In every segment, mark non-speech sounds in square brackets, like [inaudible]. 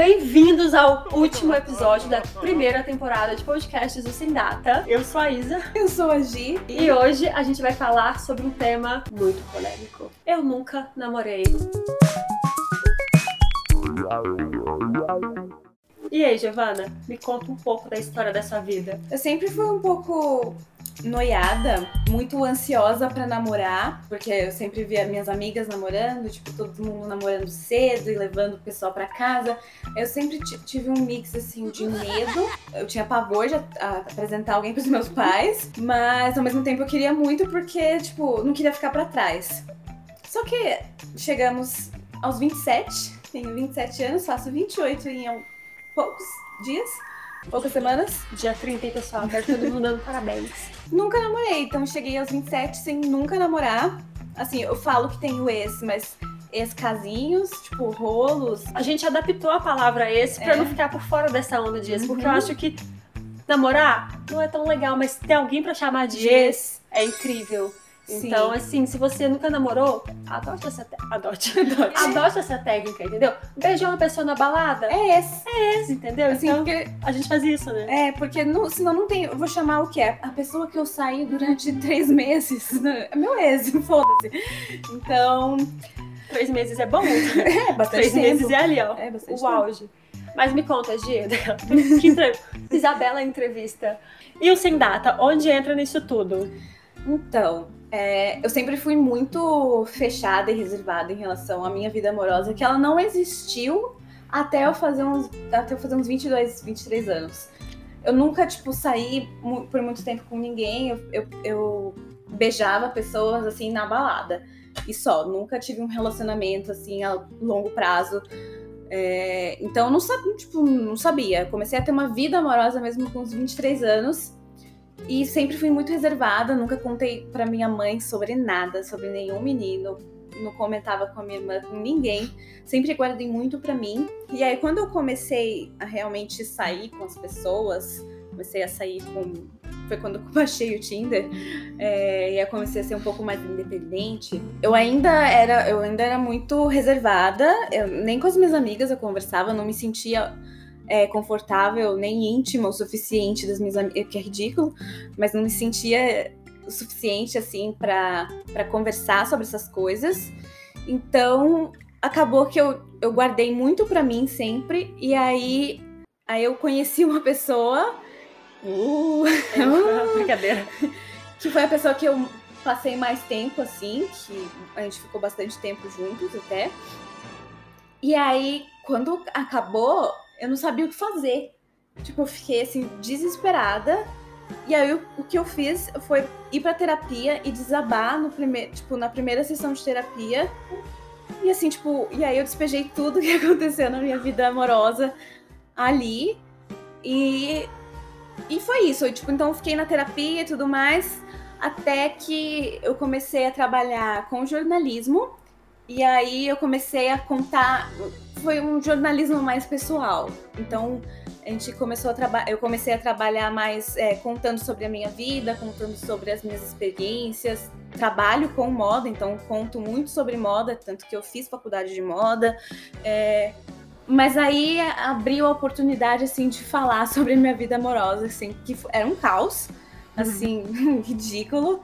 Bem-vindos ao último episódio da primeira temporada de podcasts do Sem Data. Eu sou a Isa. Eu sou a Gi. E hoje a gente vai falar sobre um tema muito polêmico. Eu nunca namorei. E aí, Giovana, me conta um pouco da história da sua vida. Eu sempre fui um pouco noiada, muito ansiosa para namorar, porque eu sempre via minhas amigas namorando, tipo, todo mundo namorando cedo e levando o pessoal para casa. Eu sempre tive um mix assim de medo. Eu tinha pavor de apresentar alguém pros meus pais, mas ao mesmo tempo eu queria muito porque, tipo, não queria ficar para trás. Só que chegamos aos 27, tenho 27 anos, faço 28 em poucos dias poucas semanas. Dia 30, pessoal. Quero todo mundo dando parabéns. [laughs] Nunca namorei, então cheguei aos 27 sem nunca namorar. Assim, eu falo que tenho esse, mas ex-casinhos, tipo, rolos. A gente adaptou a palavra esse pra é. não ficar por fora dessa onda de ex, uhum. porque eu acho que namorar não é tão legal, mas ter alguém para chamar de ex é incrível. Então, Sim. assim, se você nunca namorou, adote essa, adote. [laughs] adote. adote essa técnica, entendeu? Beijou uma pessoa na balada. É esse. É esse, entendeu? Assim, então, porque a gente faz isso, né? É, porque não, senão não tem. Eu vou chamar o quê? A pessoa que eu saí durante três meses. [laughs] Né? É meu ex, [laughs] foda-se. Então. Três meses é bom? É, bastante Três tempo. meses é ali, ó. É, bastante o tempo. auge. Mas me conta, Gia, que. Isabela entrevista. E o Sem Data, onde entra nisso tudo? Então, é, eu sempre fui muito fechada e reservada em relação à minha vida amorosa, que ela não existiu até eu fazer uns, até eu fazer uns 22, 23 anos. Eu nunca, tipo, saí por muito tempo com ninguém, eu, eu, eu beijava pessoas, assim, na balada. E só, nunca tive um relacionamento, assim, a longo prazo. É, então, eu não, tipo, não sabia. Comecei a ter uma vida amorosa mesmo com uns 23 anos. E sempre fui muito reservada, nunca contei para minha mãe sobre nada, sobre nenhum menino, não comentava com a minha irmã, com ninguém, sempre guardei muito para mim. E aí quando eu comecei a realmente sair com as pessoas, comecei a sair com foi quando eu [laughs] baixei o Tinder é, e eu comecei a ser um pouco mais independente. Eu ainda era, eu ainda era muito reservada. Eu, nem com as minhas amigas eu conversava, não me sentia é, confortável, nem íntima o suficiente das minhas amigas, que é ridículo, mas não me sentia o suficiente assim para conversar sobre essas coisas. Então, acabou que eu, eu guardei muito para mim sempre, e aí, aí eu conheci uma pessoa. Uh, [laughs] brincadeira. Que foi a pessoa que eu passei mais tempo, assim, que a gente ficou bastante tempo juntos até. E aí, quando acabou, eu não sabia o que fazer. Tipo, eu fiquei assim, desesperada. E aí o, que eu fiz foi ir pra terapia e desabar no primeiro, tipo, na primeira sessão de terapia. E assim, tipo, e aí eu despejei tudo [laughs] que aconteceu na minha vida amorosa ali. E e foi isso. Eu, tipo, então eu fiquei na terapia e tudo mais, até que eu comecei a trabalhar com jornalismo. E aí eu comecei a contar foi um jornalismo mais pessoal. Então, a gente começou a trabalhar, eu comecei a trabalhar mais é, contando sobre a minha vida, contando sobre as minhas experiências. Trabalho com moda, então conto muito sobre moda, tanto que eu fiz faculdade de moda. É, mas aí abriu a oportunidade assim de falar [laughs] sobre a minha vida amorosa, assim, que era um caos, uhum. assim, uhum. [laughs] ridículo.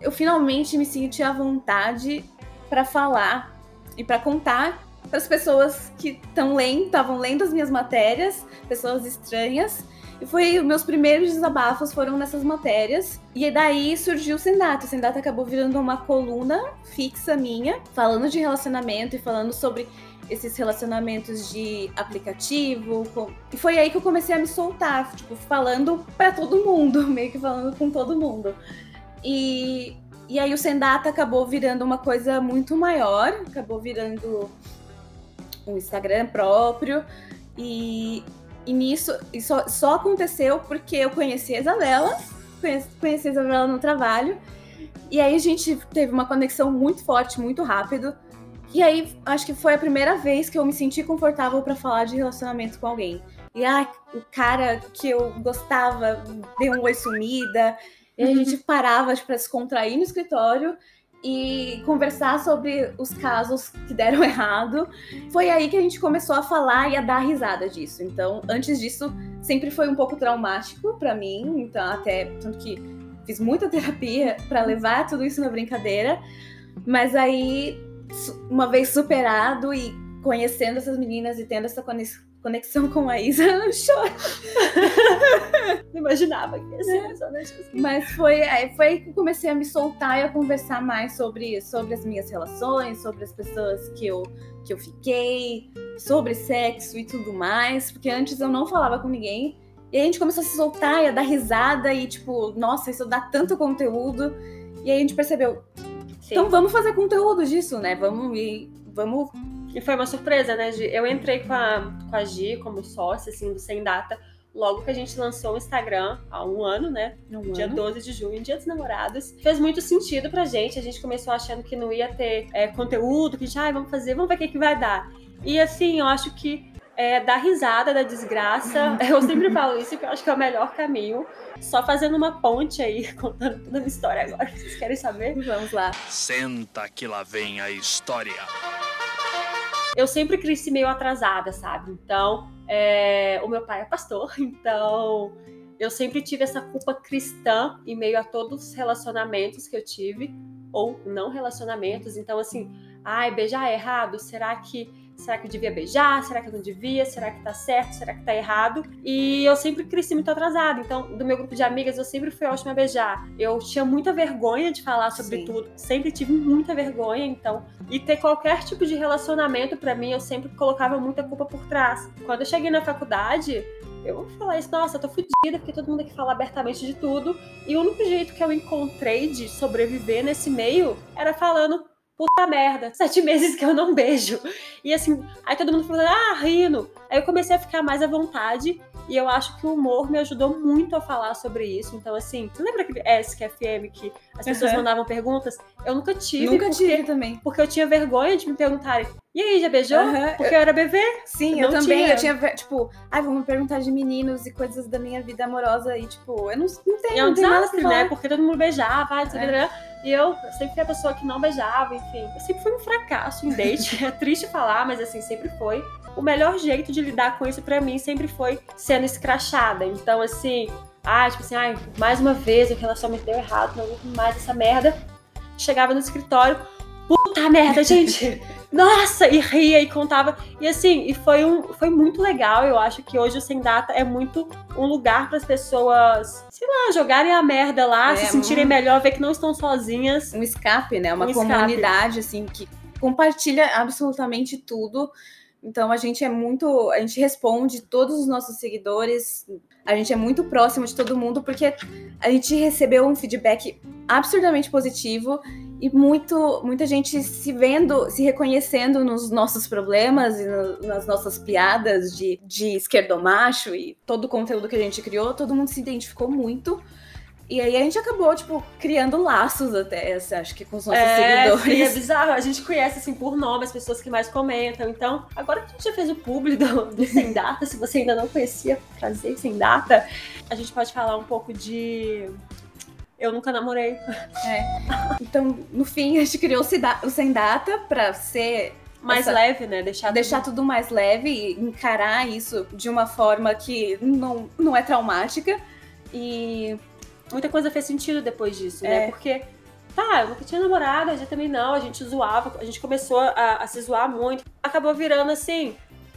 Eu finalmente me senti à vontade para falar e para contar para as pessoas que estão lendo, estavam lendo as minhas matérias, pessoas estranhas. E foi meus primeiros desabafos foram nessas matérias. E daí surgiu o Sendata. O Sendata acabou virando uma coluna fixa minha, falando de relacionamento e falando sobre esses relacionamentos de aplicativo. Com... E foi aí que eu comecei a me soltar, tipo, falando para todo mundo, [laughs] meio que falando com todo mundo. E, e aí o Sendata acabou virando uma coisa muito maior, acabou virando um Instagram próprio. E, e nisso isso só aconteceu porque eu conheci a Isabela, conheci, conheci a Isabela no trabalho. E aí a gente teve uma conexão muito forte, muito rápido. E aí acho que foi a primeira vez que eu me senti confortável para falar de relacionamento com alguém. E ah, o cara que eu gostava deu um oi sumida. E a gente parava para tipo, se contrair no escritório e conversar sobre os casos que deram [laughs] errado. Foi aí que a gente começou a falar e a dar risada disso. Então, antes disso, sempre foi um pouco traumático para mim, então até tanto que fiz muita [laughs] terapia para levar tudo isso na brincadeira. Mas aí, uma vez superado e conhecendo essas meninas e tendo essa conexão com a Isa, [laughs] eu choro. [laughs] Não imaginava que ia ser é. assim. Mas foi, foi aí que comecei a me soltar e a conversar mais sobre, sobre as minhas relações, sobre as pessoas que eu, que eu fiquei, sobre sexo e tudo mais, porque antes eu não falava com ninguém. E aí a gente começou a se soltar e a dar risada e tipo, nossa, isso dá tanto conteúdo. E aí a gente percebeu, Sim. então vamos fazer conteúdo disso, né? Vamos e vamos e foi uma surpresa, né, Gi? Eu entrei com a, com a Gi como sócia, assim, do Sem Data, logo que a gente lançou o Instagram, há um ano, né? Um dia ano. 12 de junho, dia dos namorados. Fez muito sentido pra gente. A gente começou achando que não ia ter é, conteúdo, que a gente, ah, vamos fazer, vamos ver o que, que vai dar. E assim, eu acho que é, dar risada da desgraça. [laughs] Eu sempre falo isso, que eu acho que é o melhor caminho. Só fazendo uma ponte aí, [laughs] contando toda a minha história agora. Vocês querem saber? Vamos lá. Senta que lá vem a história eu sempre cresci meio atrasada, sabe? Então, é, o meu pai é pastor, [laughs] então eu sempre tive essa culpa cristã em meio a todos os relacionamentos que eu tive, ou não relacionamentos. Então, assim, ai, beijar é errado? Será que Será que eu devia beijar? Será que eu não devia? Será que tá certo? Será que tá errado? E eu sempre cresci muito atrasada. Então, do meu grupo de amigas, eu sempre fui ótima a beijar. Eu tinha muita vergonha de falar sobre Sim. tudo. Sempre tive muita vergonha, então. E ter qualquer tipo de relacionamento para mim, eu sempre colocava muita culpa por trás. Quando eu cheguei na faculdade, eu vou falar isso, nossa, eu tô fodida porque todo mundo aqui fala abertamente de tudo. E o único jeito que eu encontrei de sobreviver nesse meio era falando puta merda, sete meses que eu não beijo. E assim, aí todo mundo falando, ah, rindo. Aí eu comecei a ficar mais à vontade e eu acho que o humor me ajudou muito a falar sobre isso. Então, assim, você lembra aquele SQFM que as pessoas uhum. mandavam perguntas? Eu nunca tive. Nunca porque, tive também. Porque eu tinha vergonha de me perguntarem, e aí, já beijou? Uhum. Porque eu era bebê? Sim, eu também. Tinha. Eu tinha, tipo, ai, vamos perguntar de meninos e coisas da minha vida amorosa. E, tipo, eu não, não tenho. E é um desastre, né? Porque todo mundo beijava, ai, é. E eu sempre fui a pessoa que não beijava, enfim. Eu sempre fui um fracasso em date. [laughs] é triste falar, mas assim, sempre foi. O melhor jeito de lidar com isso para mim sempre foi sendo escrachada. Então, assim, ah, tipo assim, ai, mais uma vez o relacionamento deu errado, não vou mais essa merda. Chegava no escritório, puta merda, gente! [laughs] Nossa! E ria e contava. E assim, e foi, um, foi muito legal. Eu acho que hoje o Sem Data é muito um lugar para as pessoas, sei lá, jogarem a merda lá, é, se sentirem um... melhor, ver que não estão sozinhas. Um escape, né? Uma um comunidade, escape. assim, que compartilha absolutamente tudo. Então a gente é muito, a gente responde todos os nossos seguidores, a gente é muito próximo de todo mundo porque a gente recebeu um feedback absurdamente positivo e muito, muita gente se vendo, se reconhecendo nos nossos problemas e no, nas nossas piadas de, de esquerdomacho e todo o conteúdo que a gente criou, todo mundo se identificou muito. E aí a gente acabou, tipo, criando laços até, acho que com os nossos é, seguidores. Sim, é bizarro. A gente conhece, assim, por nome as pessoas que mais comentam. Então, agora que a gente já fez o publi do, do Sem [laughs] Data, se você ainda não conhecia Prazer Sem Data, a gente pode falar um pouco de... Eu nunca namorei. É. Então, no fim, a gente criou o Sem Data pra ser mais essa, leve, né? Deixar, deixar tudo... tudo mais leve e encarar isso de uma forma que não, não é traumática. E muita coisa fez sentido depois disso, né? é. né? Porque, tá, eu nunca tinha namorado, a gente também não, a gente zoava, a gente começou a, a se zoar muito. Acabou virando assim.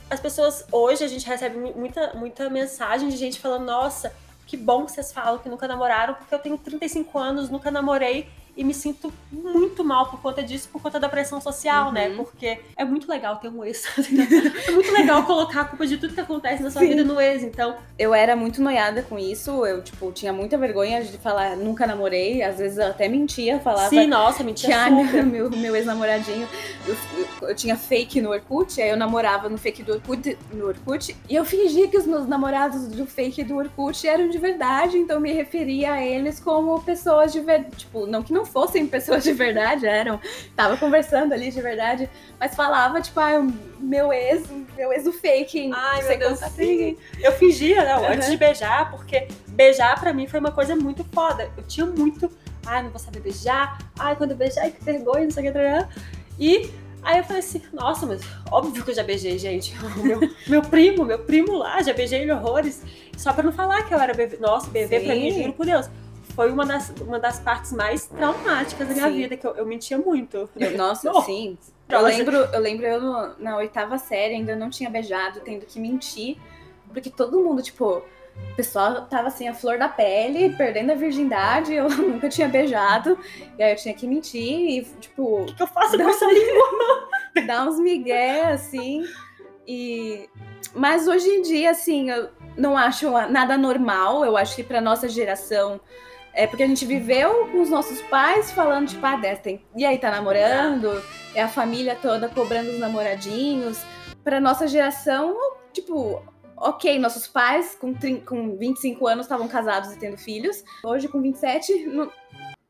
As pessoas, hoje, a gente recebe muita, muita mensagem de gente falando: nossa, que bom que vocês falam que nunca namoraram, porque eu tenho 35 anos, nunca namorei e me sinto muito mal por conta disso, por conta da pressão social, né? uhum. né? Porque é muito legal ter um ex. [laughs] é muito legal colocar a culpa de tudo que acontece na sua Sim. vida no ex, então. Eu era muito noiada com isso, eu, tipo, tinha muita vergonha de falar, nunca namorei, às vezes eu até mentia, falava. Sim, nossa, mentia. Que, ah, meu, meu, meu ex-namoradinho, eu, eu, eu, tinha fake no Orkut, aí eu namorava no fake do Orkut, no Orkut, e eu fingia que os meus namorados do fake do Orkut eram de verdade, então me referia a eles como pessoas de verdade. Tipo, não que não não fossem pessoas de verdade, eram. Tava conversando ali de verdade, mas falava, tipo, ah, meu ex, meu ex do fake. Ai, meu Deus, sim. Eu fingia, não, uhum. antes de beijar, porque beijar para mim foi uma coisa muito foda. Eu tinha muito ai, não vou saber beijar, ai, quando eu beijar, ai, que vergonha, não sei o que, e aí eu falei assim, nossa, mas óbvio que eu já beijei, gente, [laughs] meu, meu primo, meu primo lá, já beijei ele horrores, só pra não falar que eu era bebê, nossa, bebê Sim. pra mim, juro por Deus, foi uma das, uma das partes mais traumáticas da minha sim. vida, que eu, eu mentia muito. Eu, nossa, oh. sim. Eu lembro, eu lembro eu no, na oitava série ainda não tinha beijado, tendo que mentir, porque todo mundo, tipo, o pessoal tava assim, a flor da pele, perdendo a virgindade, eu [laughs] nunca tinha beijado, e aí eu tinha que mentir e, tipo. O que, que eu faço com essa língua? [laughs] dar uns migué, assim. E. Mas hoje em dia, assim, eu não acho nada normal, eu acho que pra nossa geração é porque a gente viveu com os nossos pais falando, tipo, ah, tem... e aí tá namorando? É a família toda cobrando os namoradinhos. Pra nossa geração, tipo, ok, nossos pais com, 30, com 25 anos estavam casados e tendo filhos. Hoje, com 27, não,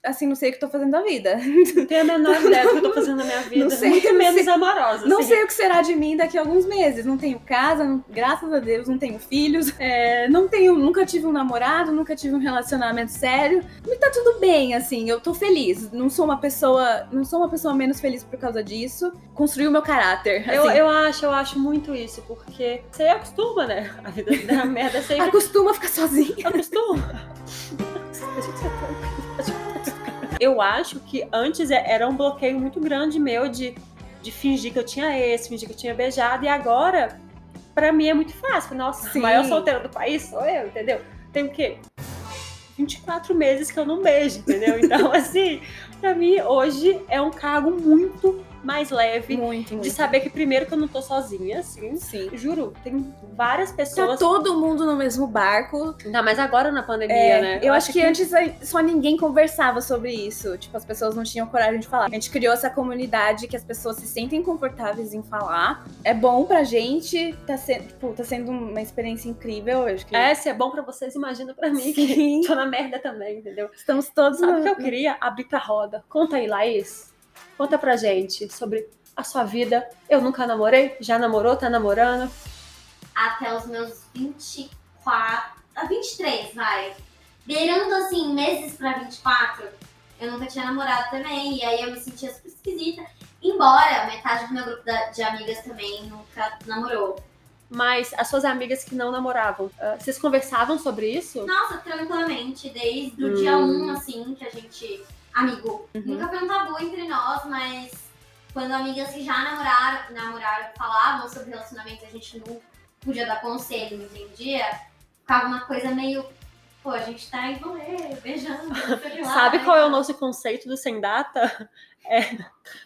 assim, não sei o que tô fazendo da vida. Não tenho a menor [laughs] ideia do que eu tô fazendo na minha vida. Não sei, Muito menos sei, amorosa. Não assim. sei o que será de mim daqui a alguns meses. Não tenho casa, não, graças a Deus, não tenho filhos. É, não tenho, nunca tive um namorado, nunca tive um relacionamento sério. E tá tudo bem, assim, eu tô feliz. Não sou uma pessoa, não sou uma pessoa menos feliz por causa disso. Construí o meu caráter. Assim. Eu, eu acho, eu acho muito isso, porque você acostuma, né? A vida da merda é sempre. Acostuma a ficar sozinha. Acostuma. [laughs] A gente eu acho que antes é, era um bloqueio muito grande meu de, de fingir que eu tinha esse, fingir que eu tinha beijado, e agora, para mim é muito fácil. Nossa, Sim. a maior solteira do país sou eu, entendeu? Tem o quê? 24 meses que eu não beijo, entendeu? Então, [laughs] assim, para mim, hoje é um cargo muito mais leve. Muito, muito. De saber que primeiro que eu não tô sozinha, assim. Sim. Juro, tem várias pessoas. Tá todo mundo no mesmo barco. Ainda mais agora na pandemia, é, né? Eu, eu acho, acho que, que, antes só ninguém conversava sobre isso. Tipo, as pessoas não tinham coragem de falar. A gente criou essa comunidade que as pessoas se sentem confortáveis em falar. É bom pra gente, tá, sendo tipo, tá sendo uma experiência incrível. Eu acho que... É, se é bom pra vocês, imagina pra mim Sim. que [laughs] tô na merda também, entendeu? Estamos todos Sabe o que eu queria? Abrir pra roda. Conta aí, Laís. Conta pra gente sobre a sua vida. Eu nunca namorei? Já namorou? Tá namorando? Até os meus 24. A 23, vai. Beirando assim, meses pra 24, eu nunca tinha namorado também. E aí eu me sentia super esquisita. Embora metade do meu grupo de amigas também nunca namorou. Mas as suas amigas que não namoravam, uh, vocês conversavam sobre isso? Nossa, tranquilamente. Desde o hum. dia 1, assim, que a gente amigo. Uhum. Nunca foi um tabu entre nós, mas quando amigas que já namoraram, namoraram falavam sobre relacionamento, a gente não podia dar conselho, não entendia, ficava uma coisa meio. Pô, a gente tá em rolê, beijando, [laughs] lá, Sabe qual é o nosso conceito do sem data? É,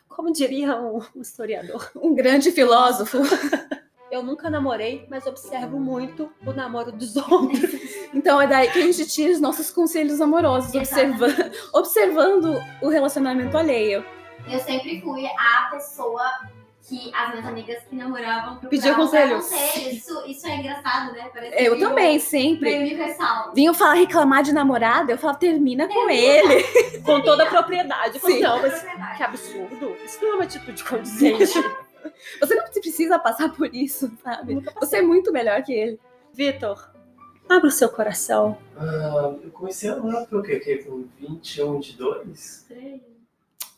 como diria um historiador, um grande filósofo. [laughs] Eu nunca namorei, mas observo muito o namoro dos [laughs] outros. Então é daí que a gente tira os nossos conselhos amorosos, observando, observando o relacionamento alheio. Eu sempre fui a pessoa que as minhas amigas que namoravam pediam conselho. Isso, isso é engraçado, né? Parece eu também, sempre. Meio universal. Vinham falar, reclamar de namorado, eu falo, termina, termina. com ele. [laughs] Com toda a propriedade. Sim. Não, mas que absurdo. Isso não é uma atitude condizente. Você não precisa passar por isso, sabe? Você é muito melhor que ele. Vitor, abra o seu coração. Uh, eu comecei a namorar por quê? Que, com 21, 22?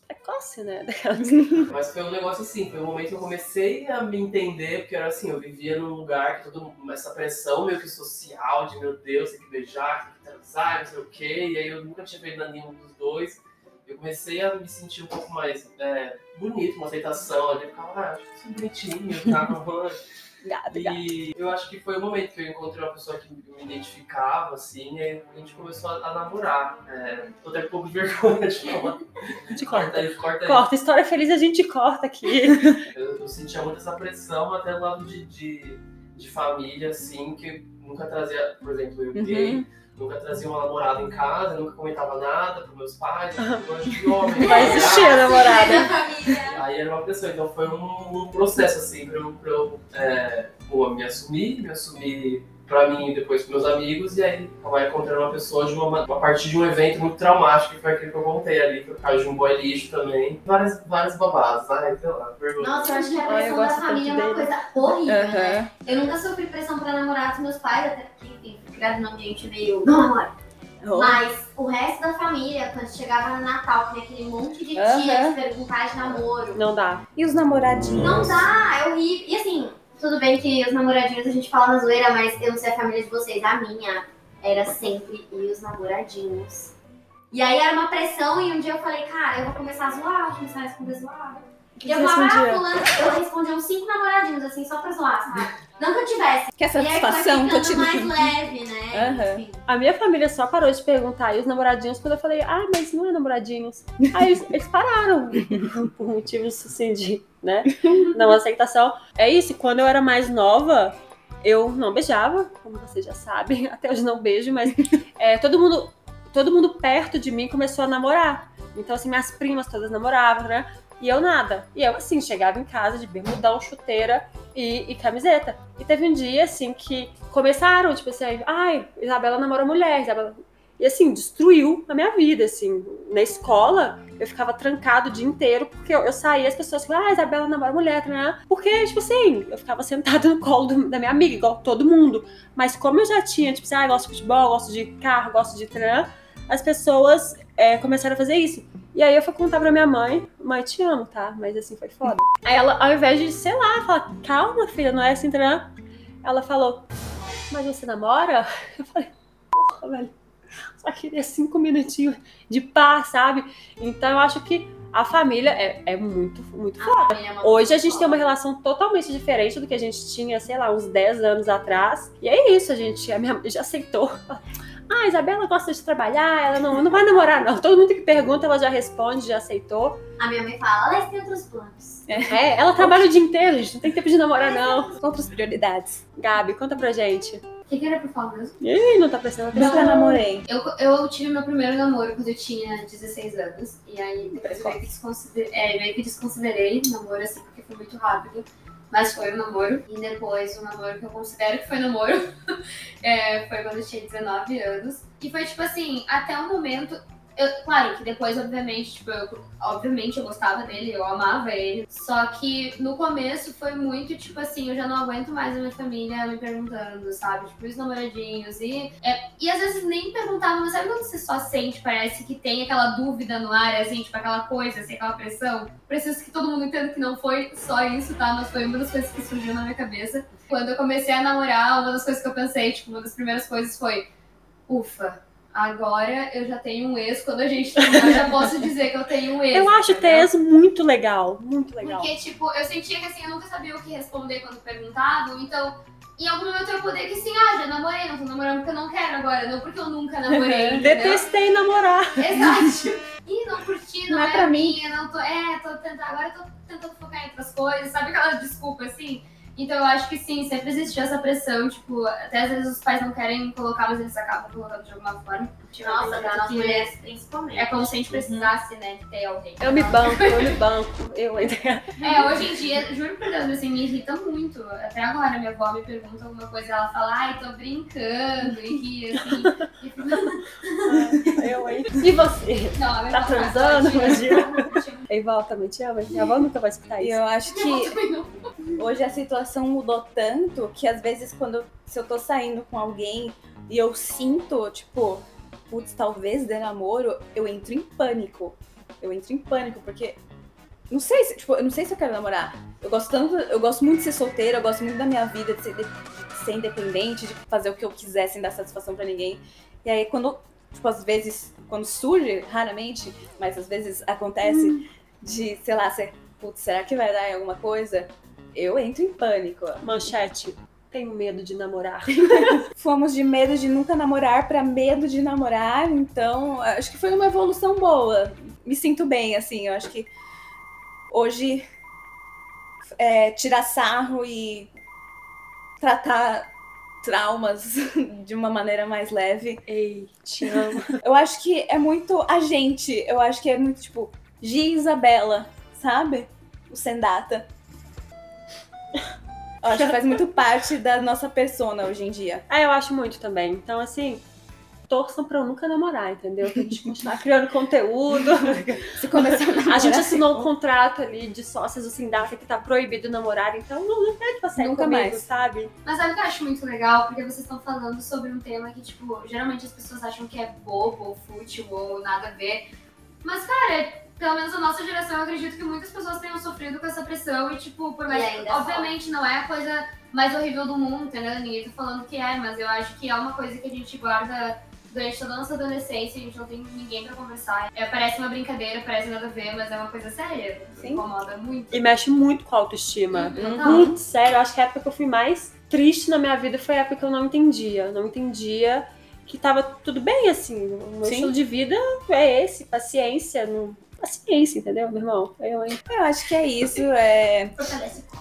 Precoce, né? [laughs] Mas foi um negócio assim, foi um momento que eu comecei a me entender, porque era assim, eu vivia num lugar que todo essa pressão meio que social, de meu Deus, tem que beijar, tem que transar, não sei o quê, e aí eu nunca tinha feito nenhum dos dois eu comecei a me sentir um pouco mais é, bonito, uma aceitação ali. Eu ficava, ah, acho que bonitinho, ficava. [laughs] E eu acho que foi o momento que eu encontrei uma pessoa que me identificava, assim, e a gente começou a, a namorar. É, tô até um pouco de vergonha de [laughs] falar. A gente corta, aí, corta aí. Corta, história feliz a gente corta aqui. [laughs] eu, eu sentia muito essa pressão até do lado de, de, de família, assim, que nunca trazia, por exemplo, eu gay. Nunca trazia uma namorada em casa, nunca comentava nada pros meus pais, [laughs] eu de homem. Vai existir a namorada. Aí era uma pessoa, então foi um, um processo assim pra eu, pra eu é, me assumir, me assumir pra mim e depois pros meus amigos, e aí acabar encontrando uma pessoa de uma, uma partir de um evento muito traumático, que foi aquele que eu contei ali, que eu caí de um boy lixo também. Várias, várias babadas, ai, sei lá, vergonha. Nossa, eu acho que a pressão da família é uma coisa horrível, uhum. né? Eu nunca sofri pressão pra namorar dos meus pais, até porque, enfim, criado num ambiente meio. Não namora. Oh. Mas o resto da família, quando chegava no Natal, tinha aquele monte de tia de perguntar de namoro. Não dá. E os namoradinhos? Não dá, é horrível. E assim, tudo bem que os namoradinhos a gente fala na zoeira, mas eu não sei a família de vocês. A minha era sempre e os namoradinhos. E aí era uma pressão e um dia eu falei, cara, eu vou começar a zoar, vou começar a responder zoar. E eu falava, ah, eu respondia uns cinco namoradinhos, assim, só pra zoar, sabe? Não que eu tivesse. Quer E aí foi satisfação? Ficando mais leve, né? Enfim. A minha família só parou de perguntar e os namoradinhos quando eu falei, ah, mas não é namoradinhos. Aí eles, eles pararam [laughs] por motivos assim de, né, não aceitação. É isso, quando eu era mais nova, eu não beijava, como vocês já sabem, [laughs] até hoje não beijo, mas é, todo mundo, todo mundo perto de mim começou a namorar. Então assim, minhas primas todas namoravam, né? E eu nada. E eu, assim, chegava em casa de bermudão, chuteira e, e camiseta. E teve um dia, assim, que começaram, tipo assim, ai, Isabela namora mulher, Isabela... E, assim, destruiu a minha vida, assim. Na escola, eu ficava trancado o dia inteiro, porque eu, eu saía, as pessoas falavam, ah, Isabela namora mulher, né? Porque, tipo assim, eu ficava sentada [laughs] no colo do- da minha amiga, igual todo mundo. Mas como eu já tinha, tipo assim, ah, gosto de futebol, gosto de carro, gosto de tran, as pessoas é, começaram a fazer isso. E aí eu fui contar pra minha mãe, mãe, te amo, tá? Mas assim, foi foda. Aí ela, ao invés de, sei lá, falar, calma, filha, não é assim, tran, ela falou, mas você namora? [laughs] Eu falei, porra, velho, só queria cinco minutinhos de paz, sabe? Então eu acho que a família é, é muito, muito foda. É Hoje a gente coisa tem uma relação totalmente diferente do que a gente tinha, sei lá, uns 10 anos atrás. E é isso, a gente, a minha já aceitou. Ah, a Isabela gosta de trabalhar, ela não, não vai namorar, não. Todo mundo que pergunta, ela já responde, já aceitou. A minha mãe fala, Alex tem outros planos. É, ela trabalha o dia inteiro, gente, não tem tempo de namorar, não. Outras prioridades. Gabi, conta pra gente. O que, que era pra falar mesmo? Ih, não tá prestando atenção. Nunca namorei. Eu, eu tive meu primeiro namoro quando eu tinha 16 anos. E aí depois eu meio que, desconsider... é, meio que desconsiderei o namoro, assim, porque foi muito rápido. Mas foi um namoro. E depois o namoro que eu considero que foi namoro [laughs] é, foi quando eu tinha 19 anos. E foi tipo assim, até o momento. Eu, claro que depois, obviamente, tipo, eu, obviamente eu gostava dele, eu amava ele. Só que no começo foi muito, tipo assim, eu já não aguento mais a minha família me perguntando, sabe? Tipo, os namoradinhos. E, é, e às vezes nem perguntavam, mas sabe quando você só sente, parece que tem aquela dúvida no ar, assim, tipo, aquela coisa, assim, aquela pressão? Preciso que todo mundo entenda que não foi só isso, tá? Mas foi uma das coisas que surgiu na minha cabeça. Quando eu comecei a namorar, uma das coisas que eu pensei, tipo, uma das primeiras coisas foi, ufa. Agora eu já tenho um ex. Quando a gente terminar, já posso dizer que eu tenho um ex. Eu acho ter ex muito legal, muito legal. Porque, tipo, eu sentia que assim, eu nunca sabia o que responder quando perguntavam, então. Em algum momento eu poderia que assim, ah, já namorei, não tô namorando porque eu não quero agora, não porque eu nunca namorei. [laughs] Detestei namorar. Exato. [laughs] Ih, não curti, não, Não é é, pra minha, não tô. É, tô tentando. Agora eu tô tentando focar em outras coisas, sabe aquela desculpa assim? Então eu acho que sim, sempre existiu essa pressão, tipo, até às vezes os pais não querem colocar, mas eles acabam colocando de alguma forma. Tipo, Nossa, acredito pra nós que mulheres principalmente. É como se a gente precisasse, né, de ter alguém. Eu me banco, eu me banco. Eu ainda. [laughs] É, hoje em dia, juro por Deus, assim, me irrita muito. Até agora, minha avó me pergunta alguma coisa, ela fala, ai, tô brincando, e ri, assim. E [laughs] Eu, hein? E você? não, a minha Tá avó transando, imagina? Ei, Val, também te ama? Minha avó nunca vai escutar E isso. eu acho que hoje a situação mudou tanto que às vezes quando se eu tô saindo com alguém e eu sinto, tipo, putz, talvez dê namoro, eu entro em pânico. Eu entro em pânico, porque não sei se, tipo, eu não sei se eu quero namorar. Eu gosto tanto, eu gosto muito de ser solteira, eu gosto muito da minha vida, de ser, de- de ser independente, de fazer o que eu quiser sem dar satisfação pra ninguém. E aí quando, tipo, às vezes, quando surge, raramente, mas às vezes acontece de, sei lá, ser, putz, será que vai dar em alguma coisa? Eu entro em pânico. Manchete. Tenho medo de namorar. [laughs] Fomos de medo de nunca namorar pra medo de namorar, então acho que foi uma evolução boa. Me sinto bem, assim, eu acho que hoje é, tirar sarro e tratar traumas [laughs] de uma maneira mais leve. Ei, te amo. Eu acho que é muito a gente, eu acho que é muito tipo Gia Isabela, sabe? O Sendata. Eu acho que faz muito parte da nossa persona hoje em dia. Ah, eu acho muito também. Então, assim, torçam pra eu nunca namorar, entendeu? Pra gente continuar criando conteúdo. [laughs] Se começar a namorar, A gente assinou um contrato ali de sócias do Sindata que tá proibido namorar, então não, não pede pra sair Nunca comigo, mais. sabe? Mas sabe o que eu acho muito legal? Porque vocês estão falando sobre um tema que, tipo, geralmente as pessoas acham que é bobo, ou fútil, ou nada a ver. Mas, cara, é- pelo menos a nossa geração, eu acredito que muitas pessoas tenham sofrido com essa pressão e, tipo, por mais é que, obviamente, não é a coisa mais horrível do mundo, entendeu? Ninguém tá falando que é, mas eu acho que é uma coisa que a gente guarda durante toda a nossa adolescência, a gente não tem ninguém pra conversar. É, parece uma brincadeira, parece nada a ver, mas é uma coisa séria. Sim. Incomoda muito. E mexe muito com a autoestima. Total. Muito sério, eu acho que a época que eu fui mais triste na minha vida foi a época que eu não entendia. Não entendia que tava tudo bem, assim. O meu Sim. estilo de vida é esse, paciência. Não... Paciência, entendeu, meu irmão? Eu, hein? Eu acho que é isso. É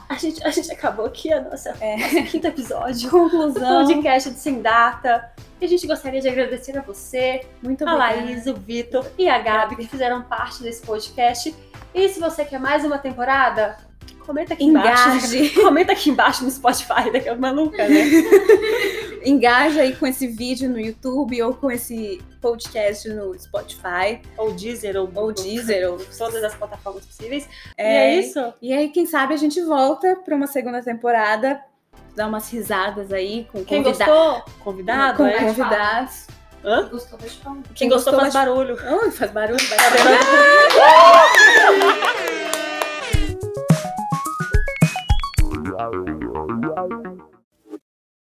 A gente, a gente acabou aqui a nossa, É. nosso quinto episódio do conclusão. podcast de Sem Data. E a gente gostaria de agradecer a você, Muito a obrigada. Laís, o Vitor e a Gabi que fizeram parte desse podcast. E se você quer mais uma temporada, comenta aqui embaixo. [laughs] Comenta aqui embaixo no Spotify, daqui a maluca, né? [laughs] Engaja aí com esse vídeo no YouTube ou com esse podcast no Spotify ou Deezer, ou, ou Deezer. Ou... [laughs] todas as plataformas possíveis. E É, é isso. E aí, quem sabe a gente volta pra uma segunda temporada, dar umas risadas aí com Quem convida- gostou, convidado, com é? convidados. Hã? Gostou, bate palma. Quem gostou faz mas- barulho. Ui, faz barulho, vai vendo? saber. [laughs]